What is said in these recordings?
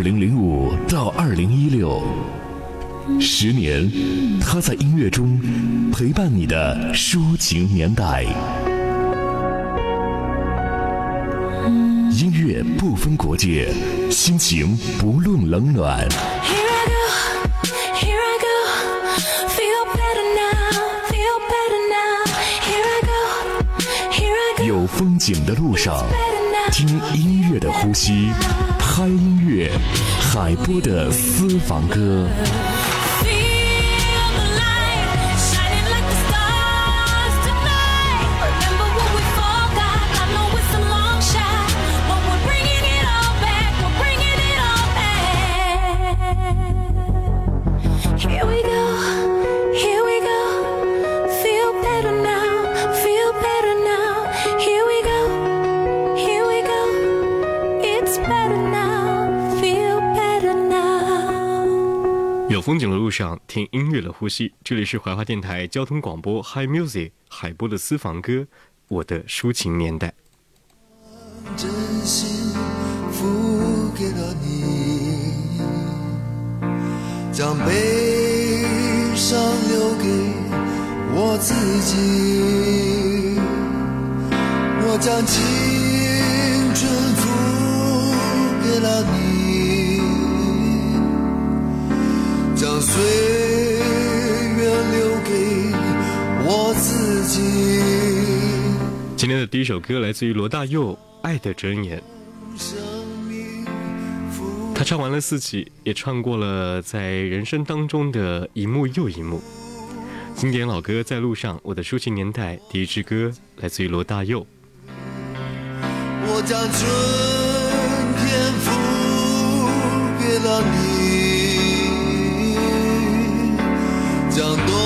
二零零五到二零一六，十年，他在音乐中陪伴你的抒情年代。音乐不分国界，心情不论冷暖。有风景的路上，听音乐的呼吸，嗨音乐，海波的私房歌。有风景的路上，听音乐的呼吸。这里是怀化电台交通广播 Hi Music 海波的私房歌，我的抒情年代。真心付给了你，将悲伤留给我自己，我将青春付给了你。岁月留给我自己。今天的第一首歌来自于罗大佑《爱的箴言》。他唱完了四季，也唱过了在人生当中的一幕又一幕。经典老歌在路上，我的抒情年代第一支歌来自于罗大佑。我将春天付给了你。将多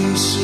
曾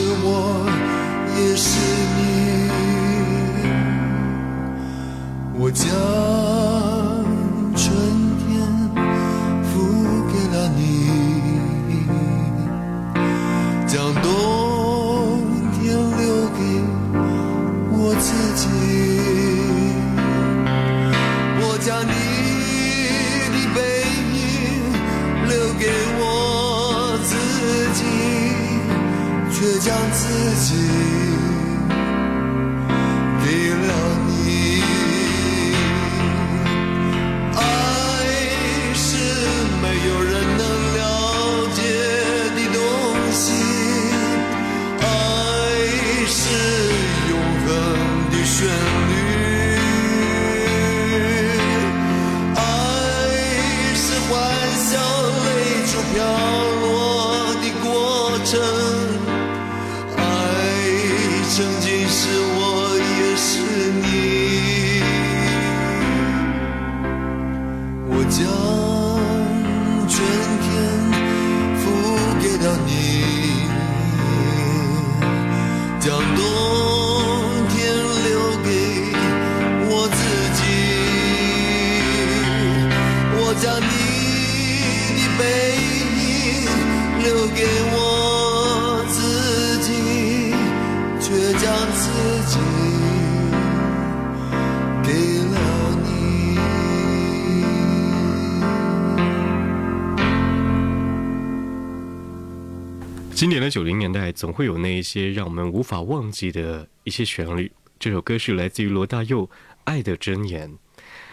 经典的九零年代，总会有那一些让我们无法忘记的一些旋律。这首歌是来自于罗大佑《爱的箴言》。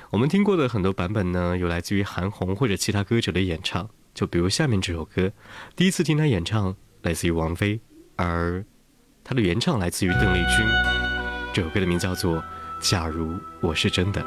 我们听过的很多版本呢，有来自于韩红或者其他歌者的演唱。就比如下面这首歌，第一次听他演唱来自于王菲，而他的原唱来自于邓丽君。这首歌的名字叫做《假如我是真的》。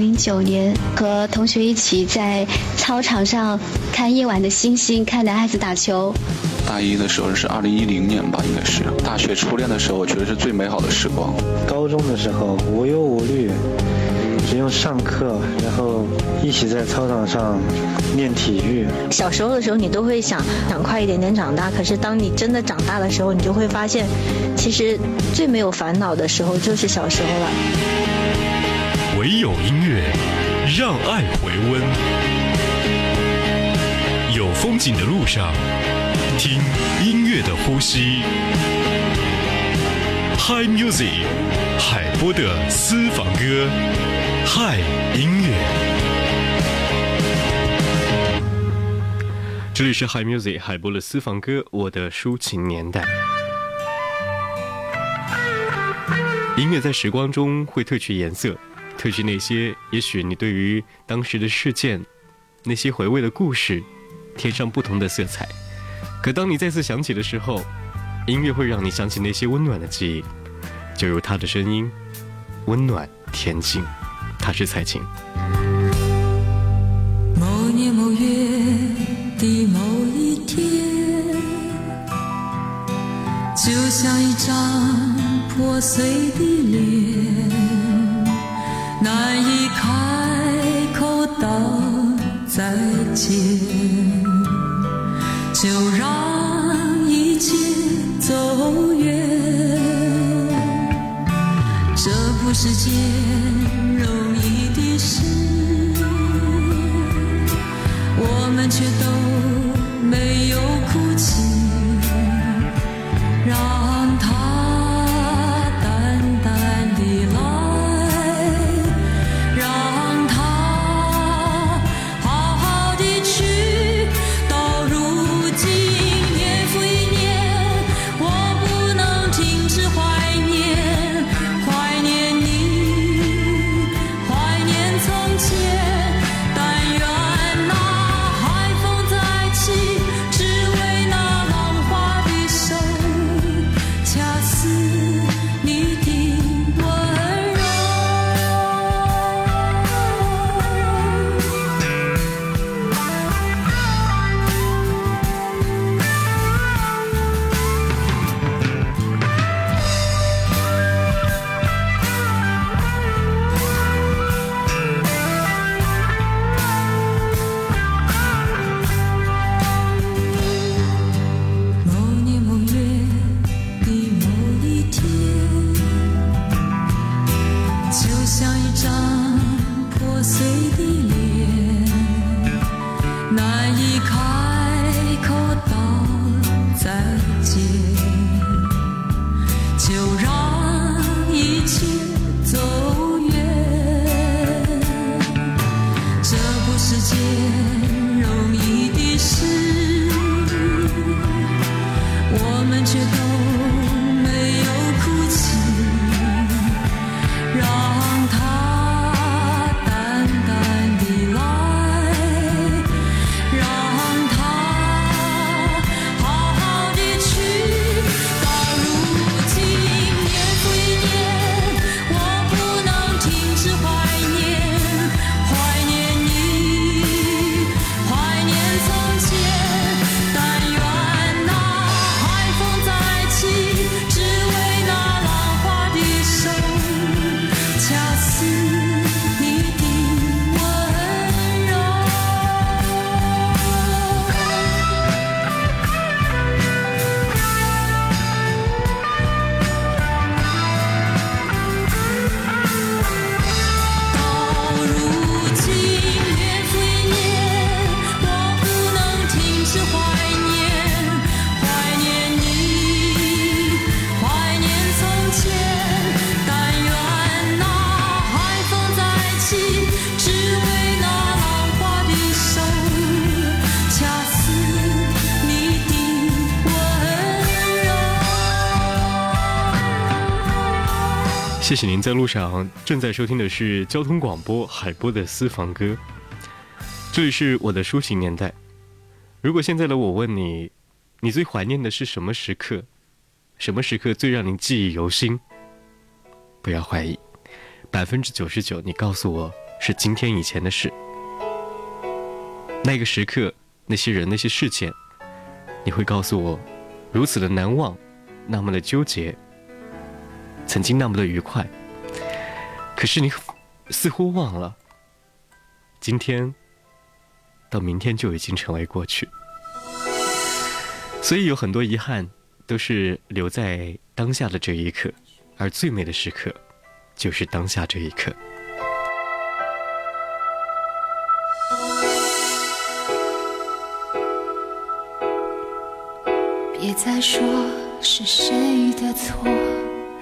零零九年和同学一起在操场上看夜晚的星星，看男孩子打球。大一的时候是二零一零年吧，应该是大学初恋的时候，我觉得是最美好的时光。高中的时候无忧无虑，只用上课，然后一起在操场上练体育。小时候的时候，你都会想想快一点点长大，可是当你真的长大的时候，你就会发现，其实最没有烦恼的时候就是小时候了。唯有音乐，让爱回温。有风景的路上。听音乐的呼吸，Hi Music，海波的私房歌，Hi 音乐。这里是 Hi Music，海波的私房歌，我的抒情年代。音乐在时光中会褪去颜色，褪去那些也许你对于当时的事件、那些回味的故事，添上不同的色彩。可当你再次想起的时候，音乐会让你想起那些温暖的记忆，就如他的声音，温暖恬静。他是蔡琴。某年某月的某一天，就像一张破碎的脸，难以开口道再见。就让一切走远，这不是件 You. 谢谢您在路上正在收听的是交通广播海波的私房歌，这里是我的抒情年代。如果现在的我问你，你最怀念的是什么时刻？什么时刻最让您记忆犹新？不要怀疑，百分之九十九，你告诉我是今天以前的事。那个时刻，那些人，那些事件，你会告诉我，如此的难忘，那么的纠结，曾经那么的愉快。可是你似乎忘了，今天到明天就已经成为过去。所以有很多遗憾，都是留在当下的这一刻，而最美的时刻，就是当下这一刻。别再说是谁的错，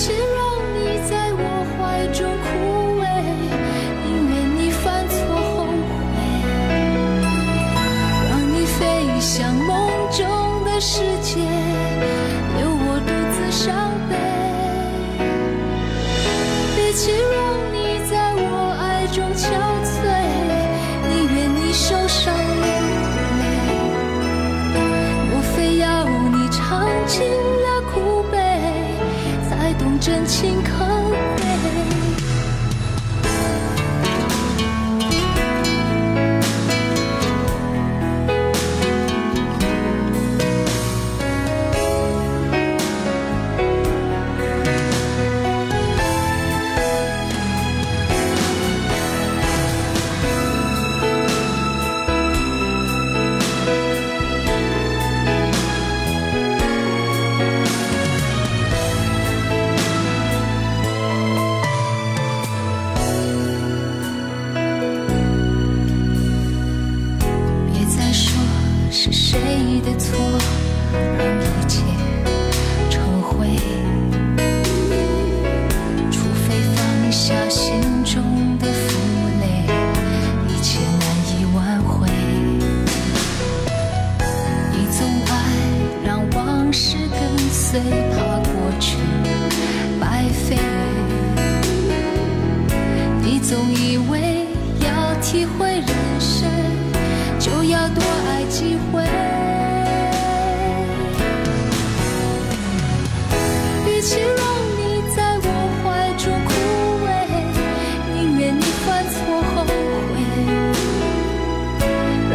是谁的错，就要多爱几回，与其让你在我怀中枯萎，宁愿你犯错后悔，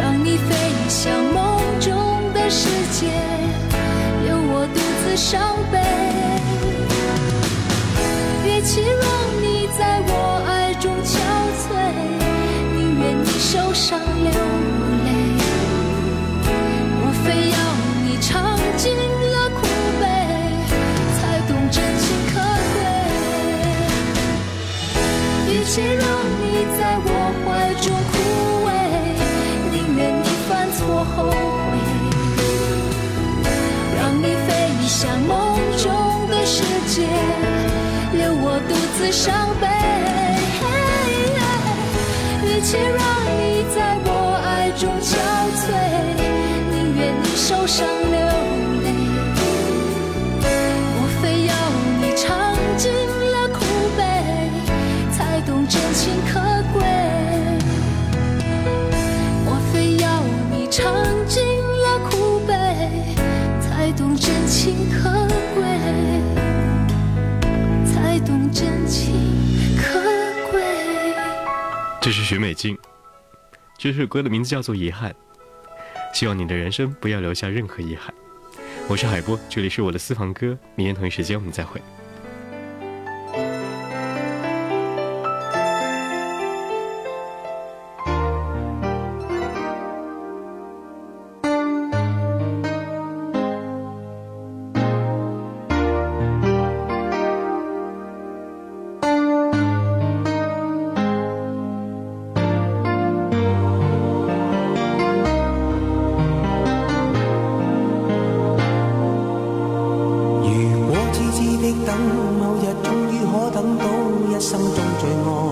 让你飞向梦中的世界，留我独自伤许美静，这首歌的名字叫做《遗憾》。希望你的人生不要留下任何遗憾。我是海波，这里是我的私房歌。明天同一时间我们再会。一生中最爱。